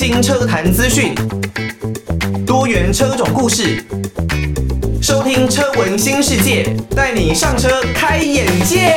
新车坛资讯，多元车种故事，收听车闻新世界，带你上车开眼界。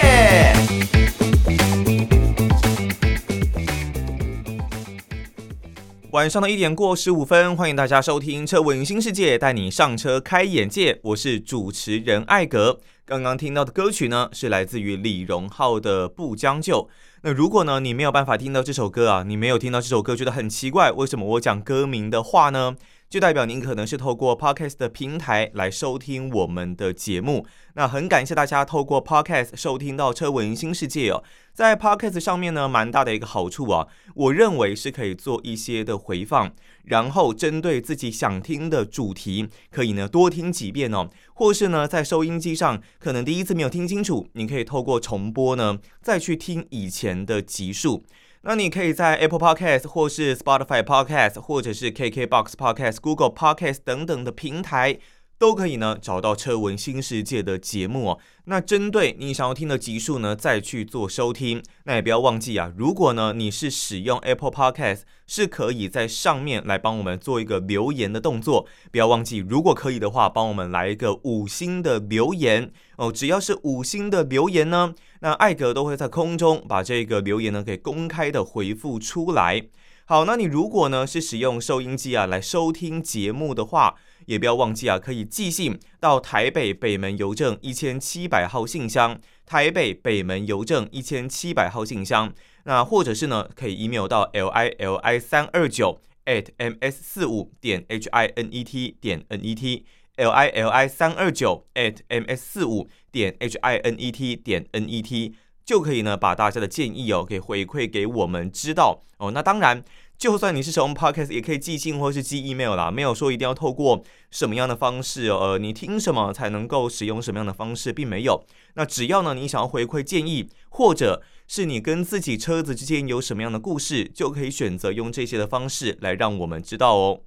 晚上的一点过十五分，欢迎大家收听车闻新世界，带你上车开眼界。我是主持人艾格。刚刚听到的歌曲呢，是来自于李荣浩的《不将就》。那如果呢，你没有办法听到这首歌啊，你没有听到这首歌，觉得很奇怪，为什么我讲歌名的话呢？就代表您可能是透过 Podcast 的平台来收听我们的节目。那很感谢大家透过 Podcast 收听到车闻新世界哦。在 Podcast 上面呢，蛮大的一个好处啊，我认为是可以做一些的回放，然后针对自己想听的主题，可以呢多听几遍哦。或是呢，在收音机上可能第一次没有听清楚，你可以透过重播呢再去听以前的集数。那你可以在 Apple Podcast 或是 Spotify Podcast 或者是 KKBox Podcast、Google Podcast 等等的平台，都可以呢找到车闻新世界的节目哦。那针对你想要听的集数呢，再去做收听。那也不要忘记啊，如果呢你是使用 Apple Podcast，是可以在上面来帮我们做一个留言的动作。不要忘记，如果可以的话，帮我们来一个五星的留言哦。只要是五星的留言呢，那艾格都会在空中把这个留言呢给公开的回复出来。好，那你如果呢是使用收音机啊来收听节目的话，也不要忘记啊，可以寄信到台北北门邮政一千七百号信箱，台北北门邮政一千七百号信箱。那或者是呢，可以 email 到 l i l i 三二九 at m s 四五点 h i n e t 点 n e t l i l i 三二九 at m s 四五点 h i n e t 点 n e t 就可以呢，把大家的建议哦给回馈给我们知道哦。那当然。就算你是使用 Podcast，也可以寄信或是寄 email 啦，没有说一定要透过什么样的方式，呃，你听什么才能够使用什么样的方式，并没有。那只要呢，你想要回馈建议，或者是你跟自己车子之间有什么样的故事，就可以选择用这些的方式来让我们知道哦。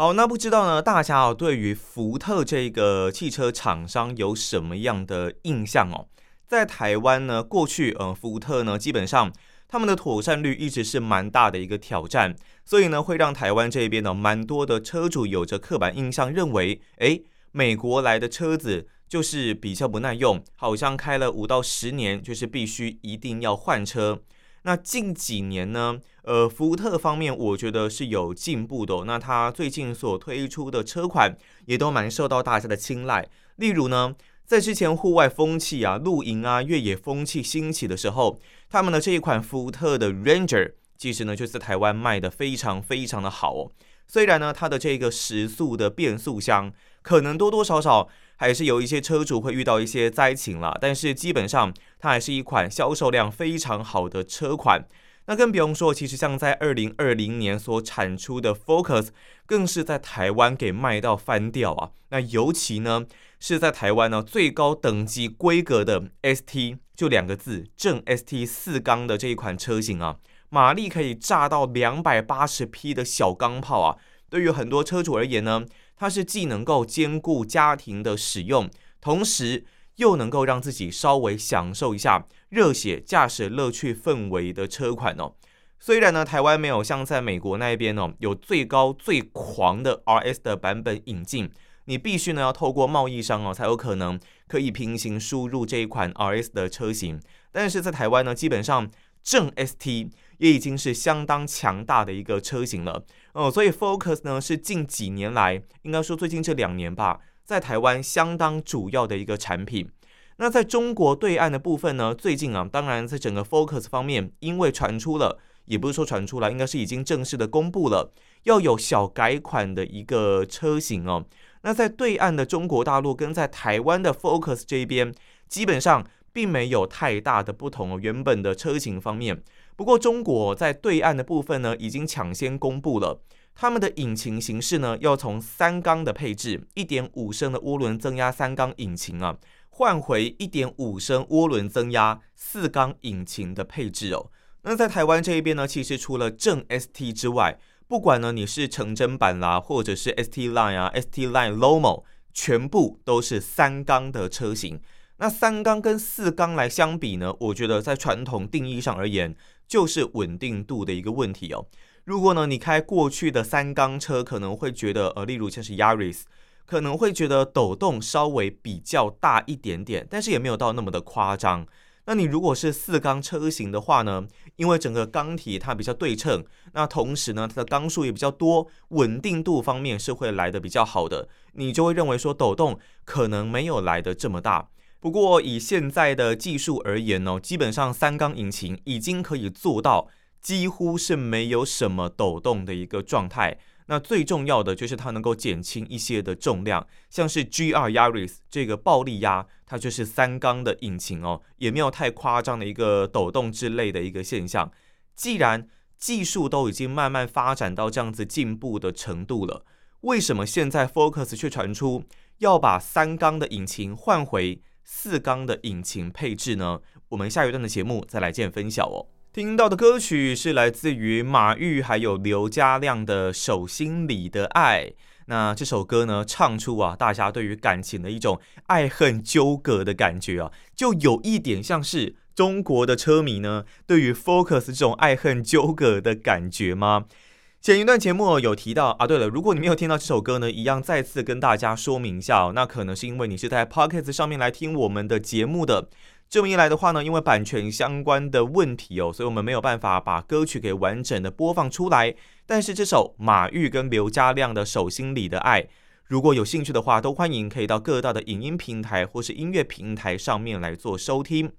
好，那不知道呢，大家哦对于福特这个汽车厂商有什么样的印象哦？在台湾呢，过去呃，福特呢基本上。他们的妥善率一直是蛮大的一个挑战，所以呢，会让台湾这边呢，蛮多的车主有着刻板印象，认为，诶，美国来的车子就是比较不耐用，好像开了五到十年，就是必须一定要换车。那近几年呢，呃，福特方面我觉得是有进步的哦。那它最近所推出的车款也都蛮受到大家的青睐，例如呢。在之前户外风气啊、露营啊、越野风气兴起的时候，他们的这一款福特的 Ranger，其实呢就在台湾卖的非常非常的好哦。虽然呢它的这个时速的变速箱可能多多少少还是有一些车主会遇到一些灾情了，但是基本上它还是一款销售量非常好的车款。那更不用说，其实像在二零二零年所产出的 Focus，更是在台湾给卖到翻掉啊。那尤其呢。是在台湾呢，最高等级规格的 ST 就两个字，正 ST 四缸的这一款车型啊，马力可以炸到两百八十匹的小钢炮啊。对于很多车主而言呢，它是既能够兼顾家庭的使用，同时又能够让自己稍微享受一下热血驾驶乐趣氛围的车款哦。虽然呢，台湾没有像在美国那边哦，有最高最狂的 RS 的版本引进。你必须呢要透过贸易商哦，才有可能可以平行输入这一款 RS 的车型。但是在台湾呢，基本上正 ST 也已经是相当强大的一个车型了哦。所以 Focus 呢是近几年来，应该说最近这两年吧，在台湾相当主要的一个产品。那在中国对岸的部分呢，最近啊，当然在整个 Focus 方面，因为传出了，也不是说传出来，应该是已经正式的公布了，要有小改款的一个车型哦。那在对岸的中国大陆跟在台湾的 Focus 这边，基本上并没有太大的不同哦。原本的车型方面，不过中国在对岸的部分呢，已经抢先公布了他们的引擎形式呢，要从三缸的配置，一点五升的涡轮增压三缸引擎啊，换回一点五升涡轮增压四缸引擎的配置哦。那在台湾这一边呢，其实除了正 ST 之外，不管呢，你是成真版啦，或者是 ST Line 啊，ST Line Lomo，全部都是三缸的车型。那三缸跟四缸来相比呢，我觉得在传统定义上而言，就是稳定度的一个问题哦。如果呢你开过去的三缸车，可能会觉得呃，例如像是 Yaris，可能会觉得抖动稍微比较大一点点，但是也没有到那么的夸张。那你如果是四缸车型的话呢，因为整个缸体它比较对称，那同时呢它的缸数也比较多，稳定度方面是会来得比较好的，你就会认为说抖动可能没有来得这么大。不过以现在的技术而言呢，基本上三缸引擎已经可以做到几乎是没有什么抖动的一个状态。那最重要的就是它能够减轻一些的重量，像是 GR Yaris 这个暴力压，它就是三缸的引擎哦，也没有太夸张的一个抖动之类的一个现象。既然技术都已经慢慢发展到这样子进步的程度了，为什么现在 Focus 却传出要把三缸的引擎换回？四缸的引擎配置呢？我们下一段的节目再来见分晓哦。听到的歌曲是来自于马玉还有刘嘉亮的《手心里的爱》。那这首歌呢，唱出啊，大家对于感情的一种爱恨纠葛的感觉啊，就有一点像是中国的车迷呢，对于 Focus 这种爱恨纠葛的感觉吗？前一段节目有提到啊，对了，如果你没有听到这首歌呢，一样再次跟大家说明一下哦。那可能是因为你是在 Podcast 上面来听我们的节目的，这么一来的话呢，因为版权相关的问题哦，所以我们没有办法把歌曲给完整的播放出来。但是这首马玉跟刘家亮的《手心里的爱》，如果有兴趣的话，都欢迎可以到各大的影音平台或是音乐平台上面来做收听。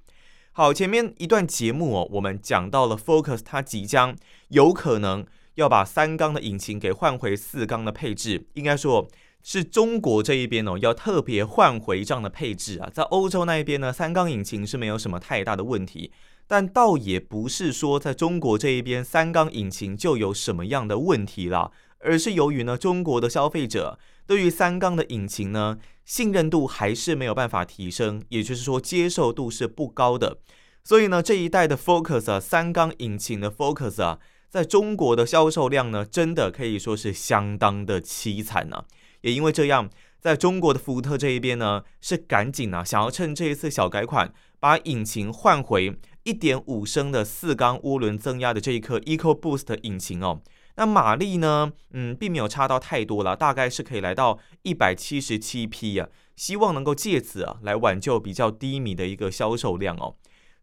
好，前面一段节目哦，我们讲到了 Focus，它即将有可能。要把三缸的引擎给换回四缸的配置，应该说是中国这一边哦，要特别换回这样的配置啊。在欧洲那一边呢，三缸引擎是没有什么太大的问题，但倒也不是说在中国这一边三缸引擎就有什么样的问题了，而是由于呢，中国的消费者对于三缸的引擎呢，信任度还是没有办法提升，也就是说接受度是不高的。所以呢，这一代的 Focus 啊，三缸引擎的 Focus 啊。在中国的销售量呢，真的可以说是相当的凄惨呢、也因为这样，在中国的福特这一边呢，是赶紧啊，想要趁这一次小改款，把引擎换回一点五升的四缸涡轮增压的这一颗 EcoBoost 引擎哦。那马力呢，嗯，并没有差到太多了，大概是可以来到一百七十七匹啊。希望能够借此啊，来挽救比较低迷的一个销售量哦。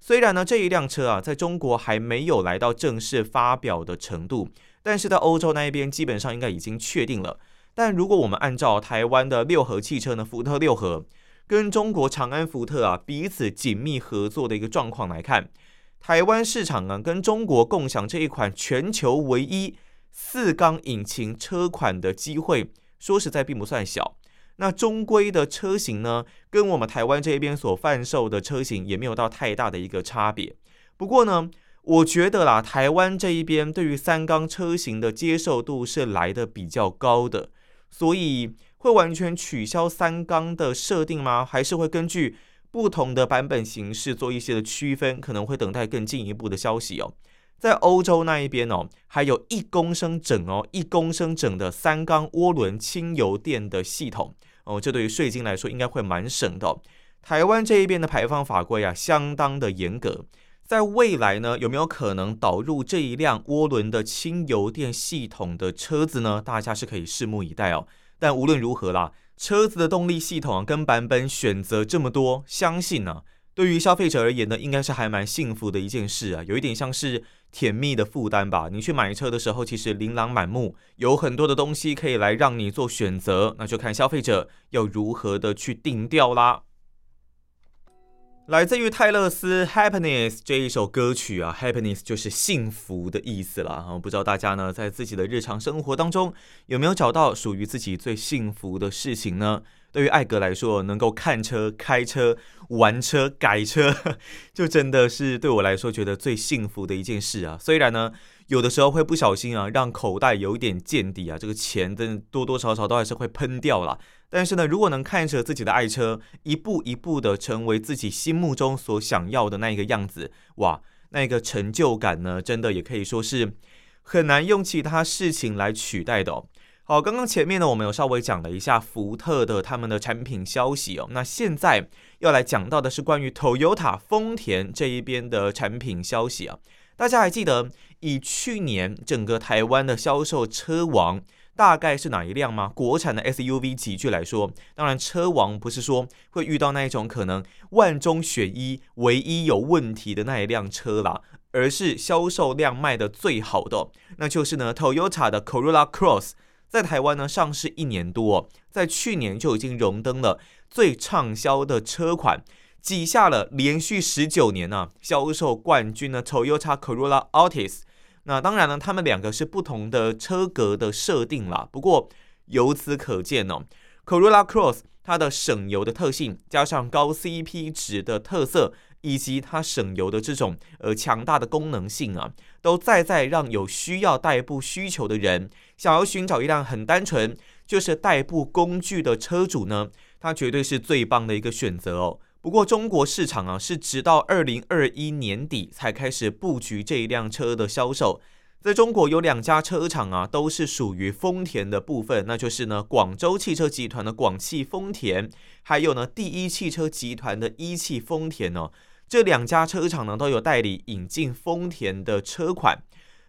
虽然呢，这一辆车啊，在中国还没有来到正式发表的程度，但是在欧洲那一边基本上应该已经确定了。但如果我们按照台湾的六合汽车呢，福特六合跟中国长安福特啊彼此紧密合作的一个状况来看，台湾市场啊跟中国共享这一款全球唯一四缸引擎车款的机会，说实在并不算小。那中规的车型呢，跟我们台湾这一边所贩售的车型也没有到太大的一个差别。不过呢，我觉得啦，台湾这一边对于三缸车型的接受度是来的比较高的，所以会完全取消三缸的设定吗？还是会根据不同的版本形式做一些的区分？可能会等待更进一步的消息哦。在欧洲那一边哦，还有一公升整哦，一公升整的三缸涡轮轻油电的系统。哦，这对于税金来说应该会蛮省的。台湾这一边的排放法规啊，相当的严格。在未来呢，有没有可能导入这一辆涡轮的轻油电系统的车子呢？大家是可以拭目以待哦。但无论如何啦，车子的动力系统跟版本选择这么多，相信呢，对于消费者而言呢，应该是还蛮幸福的一件事啊，有一点像是。甜蜜的负担吧。你去买车的时候，其实琳琅满目，有很多的东西可以来让你做选择，那就看消费者要如何的去定调啦。来自于泰勒斯《Happiness》这一首歌曲啊，《Happiness》就是幸福的意思啦。不知道大家呢，在自己的日常生活当中有没有找到属于自己最幸福的事情呢？对于艾格来说，能够看车、开车、玩车、改车，就真的是对我来说觉得最幸福的一件事啊。虽然呢，有的时候会不小心啊，让口袋有一点见底啊，这个钱真的多多少少都还是会喷掉了。但是呢，如果能看着自己的爱车一步一步的成为自己心目中所想要的那一个样子，哇，那个成就感呢，真的也可以说是很难用其他事情来取代的哦。好，刚刚前面呢，我们有稍微讲了一下福特的他们的产品消息哦。那现在要来讲到的是关于 Toyota 丰田这一边的产品消息啊。大家还记得以去年整个台湾的销售车王大概是哪一辆吗？国产的 SUV 级距来说，当然车王不是说会遇到那一种可能万中选一、唯一有问题的那一辆车啦，而是销售量卖得最好的，那就是呢 Toyota 的 Corolla Cross，在台湾呢上市一年多，在去年就已经荣登了最畅销的车款，挤下了连续十九年呢、销售冠军的 Toyota Corolla Altis。那当然呢，他们两个是不同的车格的设定啦。不过由此可见哦，Corolla Cross 它的省油的特性，加上高 CP 值的特色，以及它省油的这种呃强大的功能性啊，都再在让有需要代步需求的人，想要寻找一辆很单纯就是代步工具的车主呢，它绝对是最棒的一个选择哦。不过中国市场啊，是直到二零二一年底才开始布局这一辆车的销售。在中国有两家车厂啊，都是属于丰田的部分，那就是呢广州汽车集团的广汽丰田，还有呢第一汽车集团的一汽丰田呢、哦。这两家车厂呢都有代理引进丰田的车款。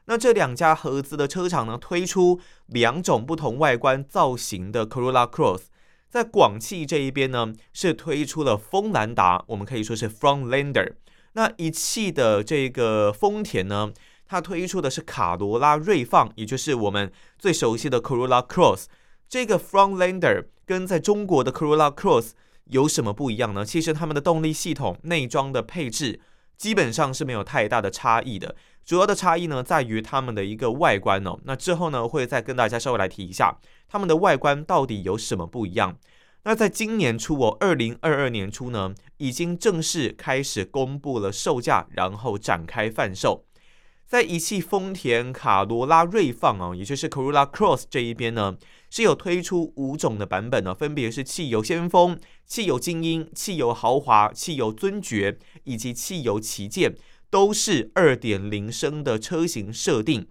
那这两家合资的车厂呢推出两种不同外观造型的 Corolla Cross。在广汽这一边呢，是推出了锋兰达，我们可以说是 Frontlander。那一汽的这个丰田呢，它推出的是卡罗拉锐放，也就是我们最熟悉的 Corolla Cross。这个 Frontlander 跟在中国的 Corolla Cross 有什么不一样呢？其实他们的动力系统、内装的配置基本上是没有太大的差异的。主要的差异呢，在于他们的一个外观哦。那之后呢，会再跟大家稍微来提一下他们的外观到底有什么不一样。那在今年初哦，二零二二年初呢，已经正式开始公布了售价，然后展开贩售。在一汽丰田卡罗拉锐放哦，也就是 Corolla Cross 这一边呢，是有推出五种的版本呢，分别是汽油先锋、汽油精英、汽油豪华、汽油尊爵以及汽油旗舰。都是二点零升的车型设定，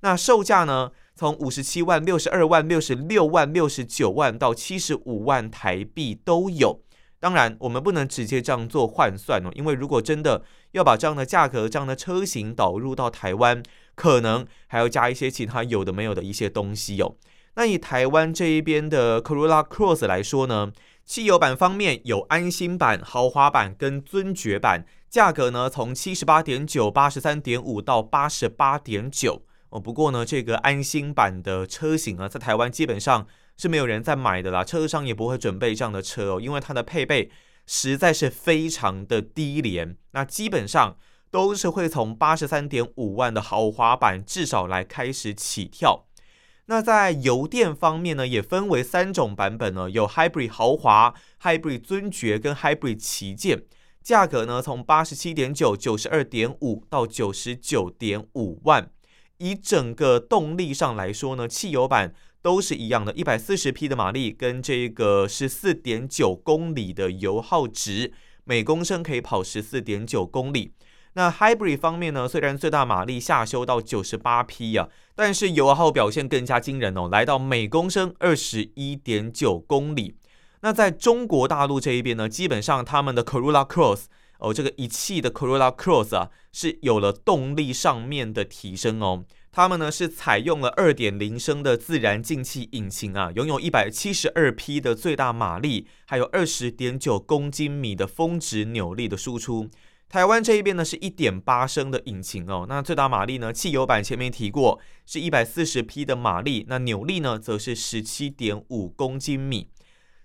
那售价呢？从五十七万、六十二万、六十六万、六十九万到七十五万台币都有。当然，我们不能直接这样做换算哦，因为如果真的要把这样的价格、这样的车型导入到台湾，可能还要加一些其他有的没有的一些东西哦。那以台湾这一边的 Corolla Cross 来说呢，汽油版方面有安心版、豪华版跟尊爵版。价格呢，从七十八点九、八十三点五到八十八点九哦。不过呢，这个安心版的车型啊，在台湾基本上是没有人在买的啦，车商也不会准备这样的车哦，因为它的配备实在是非常的低廉。那基本上都是会从八十三点五万的豪华版至少来开始起跳。那在油电方面呢，也分为三种版本呢，有 Hybrid 豪华、Hybrid 尊爵跟 Hybrid 旗舰。价格呢，从八十七点九、九十二点五到九十九点五万。以整个动力上来说呢，汽油版都是一样的，一百四十匹的马力跟这个十四点九公里的油耗值，每公升可以跑十四点九公里。那 Hybrid 方面呢，虽然最大马力下修到九十八匹啊，但是油耗表现更加惊人哦，来到每公升二十一点九公里。那在中国大陆这一边呢，基本上他们的 Corolla Cross 哦，这个一汽的 Corolla Cross 啊，是有了动力上面的提升哦。他们呢是采用了二点零升的自然进气引擎啊，拥有一百七十二匹的最大马力，还有二十点九公斤米的峰值扭力的输出。台湾这一边呢是一点八升的引擎哦，那最大马力呢，汽油版前面提过是一百四十匹的马力，那扭力呢则是十七点五公斤米。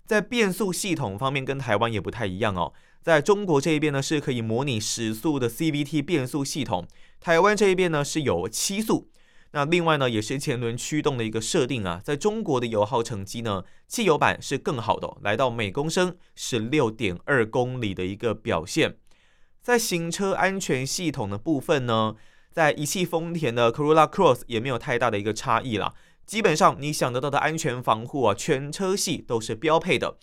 在变速系统方面，跟台湾也不太一样哦。在中国这一边呢，是可以模拟时速的 CVT 变速系统；台湾这一边呢，是有七速。那另外呢，也是前轮驱动的一个设定啊。在中国的油耗成绩呢，汽油版是更好的，来到每公升十六点二公里的一个表现。在行车安全系统的部分呢，在一汽丰田的 Corolla Cross 也没有太大的一个差异啦。基本上你想得到的安全防护啊，全车系都是标配的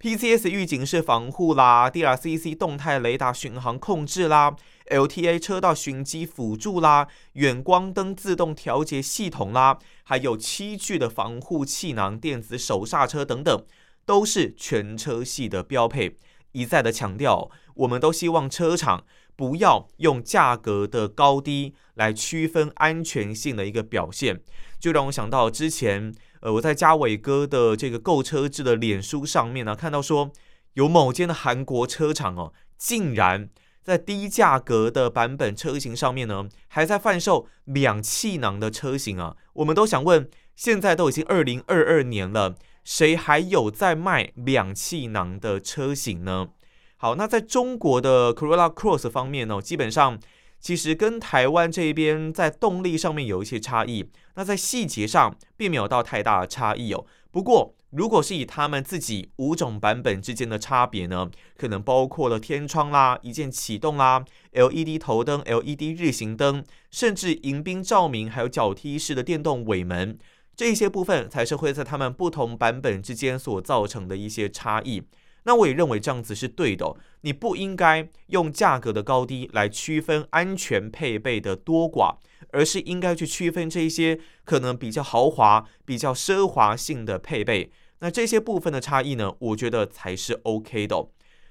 ，PCS 预警式防护啦，DRCC 动态雷达巡航控制啦，LTA 车道循迹辅助啦，远光灯自动调节系统啦，还有七具的防护气囊、电子手刹车等等，都是全车系的标配。一再的强调，我们都希望车厂不要用价格的高低来区分安全性的一个表现，就让我想到之前，呃，我在嘉伟哥的这个购车志的脸书上面呢，看到说有某间的韩国车厂哦，竟然在低价格的版本车型上面呢，还在贩售两气囊的车型啊。我们都想问，现在都已经二零二二年了，谁还有在卖两气囊的车型呢？好，那在中国的 Corolla Cross 方面呢，基本上其实跟台湾这边在动力上面有一些差异，那在细节上并没有到太大的差异哦。不过，如果是以他们自己五种版本之间的差别呢，可能包括了天窗啦、一键启动啦、LED 头灯、LED 日行灯，甚至迎宾照明，还有脚踢式的电动尾门，这些部分才是会在他们不同版本之间所造成的一些差异。那我也认为这样子是对的，你不应该用价格的高低来区分安全配备的多寡，而是应该去区分这一些可能比较豪华、比较奢华性的配备。那这些部分的差异呢，我觉得才是 OK 的。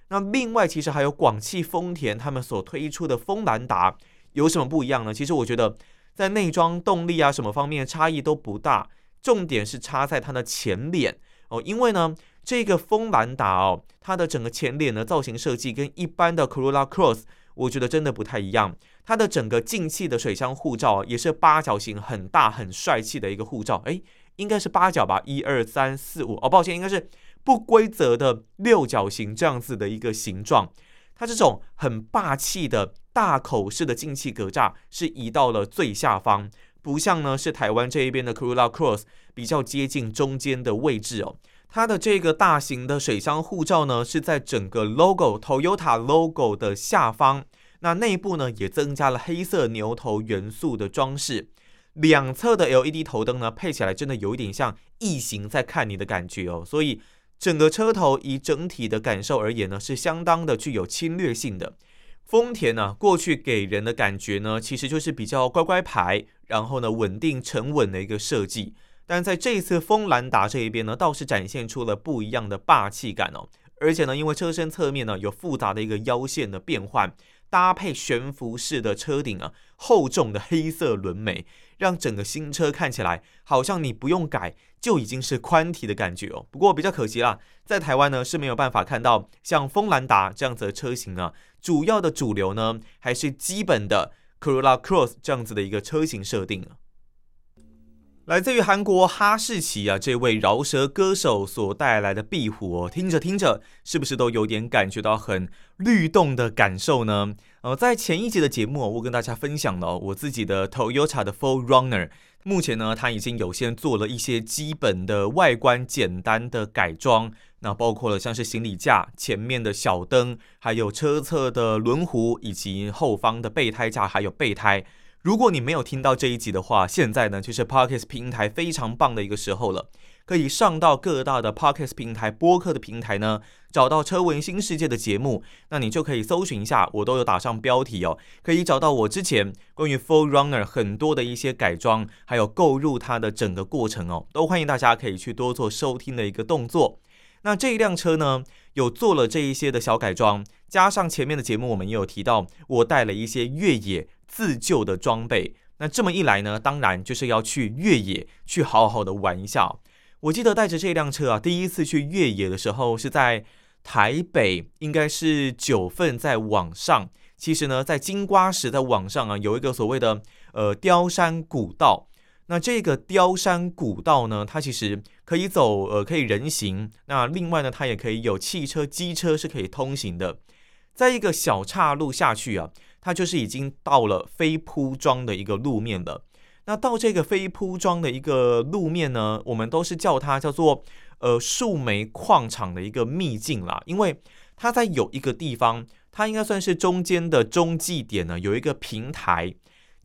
那另外，其实还有广汽丰田他们所推出的锋兰达有什么不一样呢？其实我觉得在内装、动力啊什么方面差异都不大，重点是差在它的前脸哦，因为呢。这个锋兰达哦，它的整个前脸的造型设计跟一般的 Corolla Cross，我觉得真的不太一样。它的整个进气的水箱护罩也是八角形，很大很帅气的一个护罩。诶，应该是八角吧？一二三四五，哦，抱歉，应该是不规则的六角形这样子的一个形状。它这种很霸气的大口式的进气格栅是移到了最下方，不像呢是台湾这一边的 Corolla Cross 比较接近中间的位置哦。它的这个大型的水箱护罩呢，是在整个 logo Toyota logo 的下方。那内部呢，也增加了黑色牛头元素的装饰。两侧的 LED 头灯呢，配起来真的有一点像异形在看你的感觉哦。所以整个车头以整体的感受而言呢，是相当的具有侵略性的。丰田呢，过去给人的感觉呢，其实就是比较乖乖牌，然后呢，稳定沉稳的一个设计。但在这一次锋兰达这一边呢，倒是展现出了不一样的霸气感哦。而且呢，因为车身侧面呢有复杂的一个腰线的变换，搭配悬浮式的车顶啊，厚重的黑色轮眉，让整个新车看起来好像你不用改就已经是宽体的感觉哦。不过比较可惜啦，在台湾呢是没有办法看到像锋兰达这样子的车型啊。主要的主流呢还是基本的 Corolla Cross 这样子的一个车型设定啊。来自于韩国哈士奇啊，这位饶舌歌手所带来的壁虎哦，听着听着，是不是都有点感觉到很律动的感受呢？呃，在前一集的节目，我跟大家分享了我自己的 Toyota 的 4Runner，目前呢，它已经有先做了一些基本的外观简单的改装，那包括了像是行李架、前面的小灯，还有车侧的轮毂，以及后方的备胎架，还有备胎。如果你没有听到这一集的话，现在呢就是 Podcast 平台非常棒的一个时候了，可以上到各大的 Podcast 平台播客的平台呢，找到车闻新世界的节目，那你就可以搜寻一下，我都有打上标题哦，可以找到我之前关于 Forerunner 很多的一些改装，还有购入它的整个过程哦，都欢迎大家可以去多做收听的一个动作。那这一辆车呢，有做了这一些的小改装，加上前面的节目我们也有提到，我带了一些越野。自救的装备，那这么一来呢，当然就是要去越野，去好好的玩一下。我记得带着这辆车啊，第一次去越野的时候是在台北，应该是九份在网上。其实呢，在金瓜石在网上啊，有一个所谓的呃雕山古道。那这个雕山古道呢，它其实可以走呃可以人行，那另外呢，它也可以有汽车、机车是可以通行的。在一个小岔路下去啊。它就是已经到了非铺装的一个路面了。那到这个非铺装的一个路面呢，我们都是叫它叫做呃树莓矿场的一个秘境啦。因为它在有一个地方，它应该算是中间的中继点呢，有一个平台。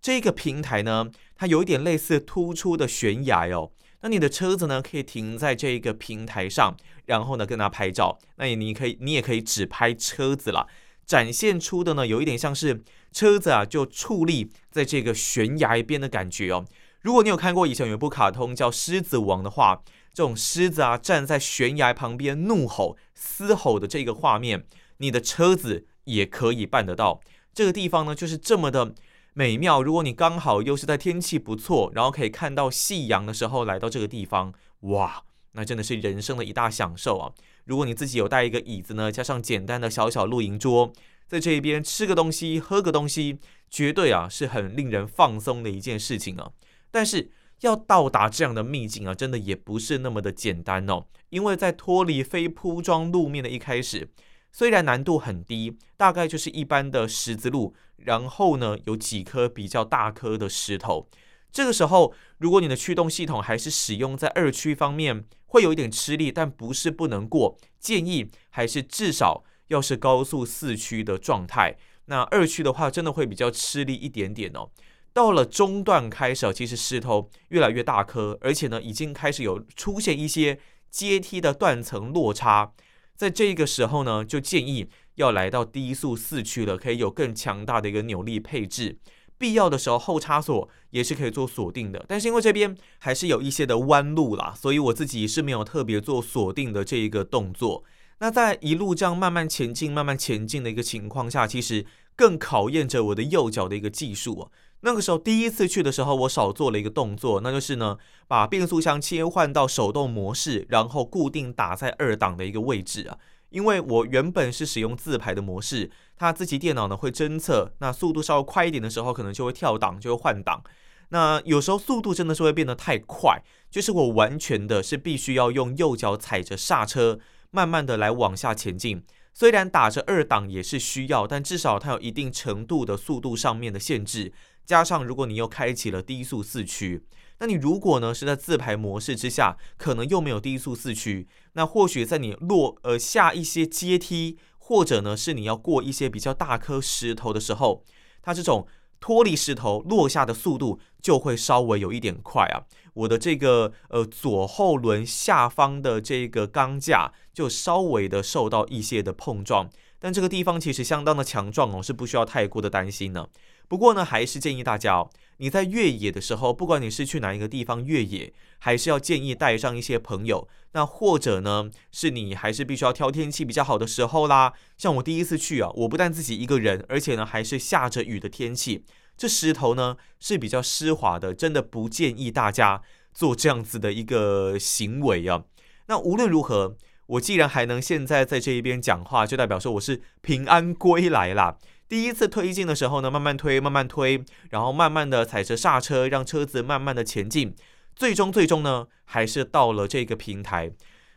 这个平台呢，它有一点类似突出的悬崖哦。那你的车子呢，可以停在这一个平台上，然后呢跟它拍照。那你你可以你也可以只拍车子啦。展现出的呢，有一点像是车子啊，就矗立在这个悬崖边的感觉哦。如果你有看过以前有一部卡通叫《狮子王》的话，这种狮子啊站在悬崖旁边怒吼、嘶吼的这个画面，你的车子也可以办得到。这个地方呢，就是这么的美妙。如果你刚好又是在天气不错，然后可以看到夕阳的时候来到这个地方，哇，那真的是人生的一大享受啊！如果你自己有带一个椅子呢，加上简单的小小露营桌，在这一边吃个东西，喝个东西，绝对啊是很令人放松的一件事情啊。但是要到达这样的秘境啊，真的也不是那么的简单哦，因为在脱离非铺装路面的一开始。虽然难度很低，大概就是一般的石子路，然后呢，有几颗比较大颗的石头。这个时候，如果你的驱动系统还是使用在二驱方面，会有一点吃力，但不是不能过。建议还是至少要是高速四驱的状态。那二驱的话，真的会比较吃力一点点哦。到了中段开始，其实石头越来越大颗，而且呢，已经开始有出现一些阶梯的断层落差。在这个时候呢，就建议要来到低速四驱了，可以有更强大的一个扭力配置。必要的时候后插锁也是可以做锁定的，但是因为这边还是有一些的弯路啦，所以我自己是没有特别做锁定的这一个动作。那在一路这样慢慢前进、慢慢前进的一个情况下，其实更考验着我的右脚的一个技术。那个时候第一次去的时候，我少做了一个动作，那就是呢，把变速箱切换到手动模式，然后固定打在二档的一个位置啊。因为我原本是使用自排的模式，它自己电脑呢会侦测，那速度稍微快一点的时候，可能就会跳档，就会换挡。那有时候速度真的是会变得太快，就是我完全的是必须要用右脚踩着刹车，慢慢的来往下前进。虽然打着二档也是需要，但至少它有一定程度的速度上面的限制。加上，如果你又开启了低速四驱，那你如果呢是在自排模式之下，可能又没有低速四驱，那或许在你落呃下一些阶梯，或者呢是你要过一些比较大颗石头的时候，它这种脱离石头落下的速度就会稍微有一点快啊。我的这个呃左后轮下方的这个钢架就稍微的受到一些的碰撞，但这个地方其实相当的强壮哦，是不需要太过的担心呢。不过呢，还是建议大家哦，你在越野的时候，不管你是去哪一个地方越野，还是要建议带上一些朋友。那或者呢，是你还是必须要挑天气比较好的时候啦。像我第一次去啊，我不但自己一个人，而且呢还是下着雨的天气，这石头呢是比较湿滑的，真的不建议大家做这样子的一个行为啊。那无论如何，我既然还能现在在这一边讲话，就代表说我是平安归来啦。第一次推进的时候呢，慢慢推，慢慢推，然后慢慢的踩着刹车，让车子慢慢的前进。最终，最终呢，还是到了这个平台。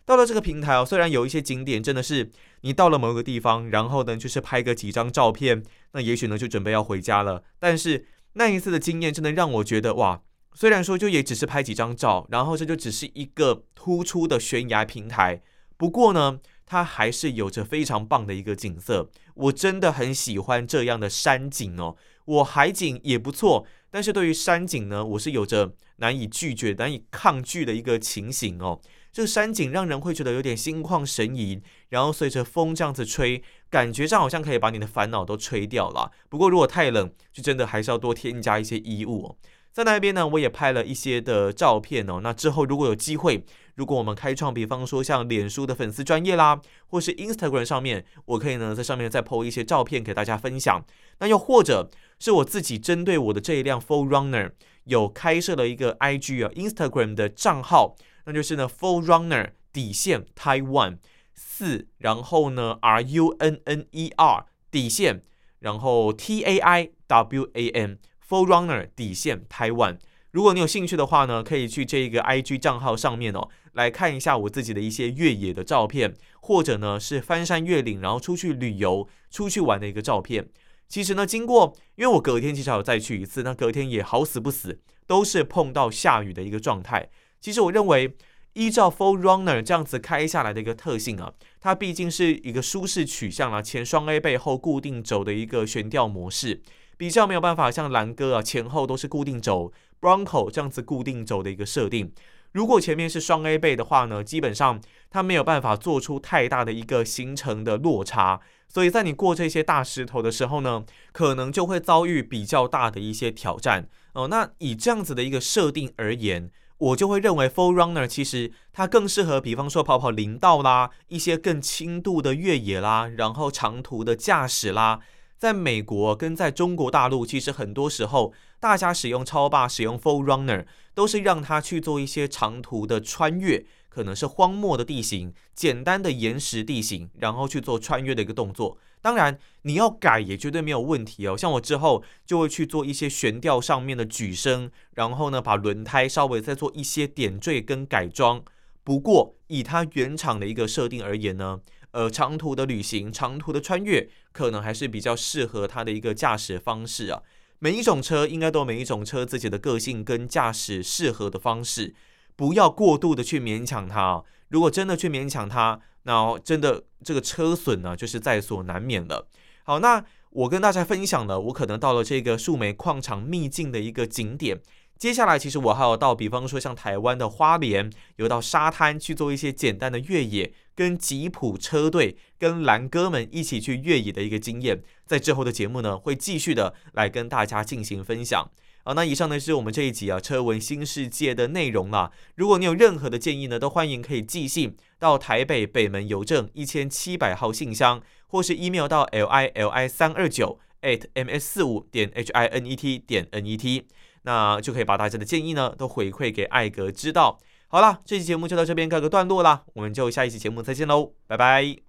到了这个平台哦，虽然有一些景点真的是你到了某个地方，然后呢，就是拍个几张照片，那也许呢就准备要回家了。但是那一次的经验真的让我觉得哇，虽然说就也只是拍几张照，然后这就只是一个突出的悬崖平台，不过呢。它还是有着非常棒的一个景色，我真的很喜欢这样的山景哦。我海景也不错，但是对于山景呢，我是有着难以拒绝、难以抗拒的一个情形哦。这个山景让人会觉得有点心旷神怡，然后随着风这样子吹，感觉上好像可以把你的烦恼都吹掉了。不过如果太冷，就真的还是要多添加一些衣物哦。在那边呢，我也拍了一些的照片哦。那之后如果有机会，如果我们开创，比方说像脸书的粉丝专业啦，或是 Instagram 上面，我可以呢在上面再 po 一些照片给大家分享。那又或者是我自己针对我的这一辆 Full Runner，有开设了一个 IG 啊 Instagram 的账号，那就是呢 Full Runner 底线 Taiwan 四，然后呢 R U N N E R 底线，然后 T A I W A N。4Runner 底线 Taiwan，如果你有兴趣的话呢，可以去这个 IG 账号上面哦，来看一下我自己的一些越野的照片，或者呢是翻山越岭，然后出去旅游、出去玩的一个照片。其实呢，经过因为我隔天至少有再去一次，那隔天也好死不死都是碰到下雨的一个状态。其实我认为，依照 Full Runner 这样子开下来的一个特性啊，它毕竟是一个舒适取向啊，前双 A 背后固定轴的一个悬吊模式。比较没有办法像蓝哥啊，前后都是固定轴，Bronco 这样子固定轴的一个设定。如果前面是双 A 背的话呢，基本上它没有办法做出太大的一个形成的落差，所以在你过这些大石头的时候呢，可能就会遭遇比较大的一些挑战哦。那以这样子的一个设定而言，我就会认为 f u l Runner 其实它更适合，比方说跑跑林道啦，一些更轻度的越野啦，然后长途的驾驶啦。在美国跟在中国大陆，其实很多时候大家使用超霸、使用 Full Runner 都是让他去做一些长途的穿越，可能是荒漠的地形、简单的岩石地形，然后去做穿越的一个动作。当然，你要改也绝对没有问题哦。像我之后就会去做一些悬吊上面的举升，然后呢，把轮胎稍微再做一些点缀跟改装。不过，以它原厂的一个设定而言呢，呃，长途的旅行、长途的穿越，可能还是比较适合它的一个驾驶方式啊。每一种车应该都有每一种车自己的个性跟驾驶适合的方式，不要过度的去勉强它啊。如果真的去勉强它，那真的这个车损呢，就是在所难免了。好，那我跟大家分享了，我可能到了这个树莓矿场秘境的一个景点。接下来，其实我还有到，比方说像台湾的花莲，有到沙滩去做一些简单的越野，跟吉普车队、跟蓝哥们一起去越野的一个经验。在之后的节目呢，会继续的来跟大家进行分享。好，那以上呢是我们这一集啊车闻新世界的内容啦。如果你有任何的建议呢，都欢迎可以寄信到台北北门邮政一千七百号信箱，或是 email 到 l i l i 三二九 at m s 四五点 h i n e t 点 n e t。那就可以把大家的建议呢都回馈给艾格知道。好了，这期节目就到这边告个段落啦，我们就下一期节目再见喽，拜拜。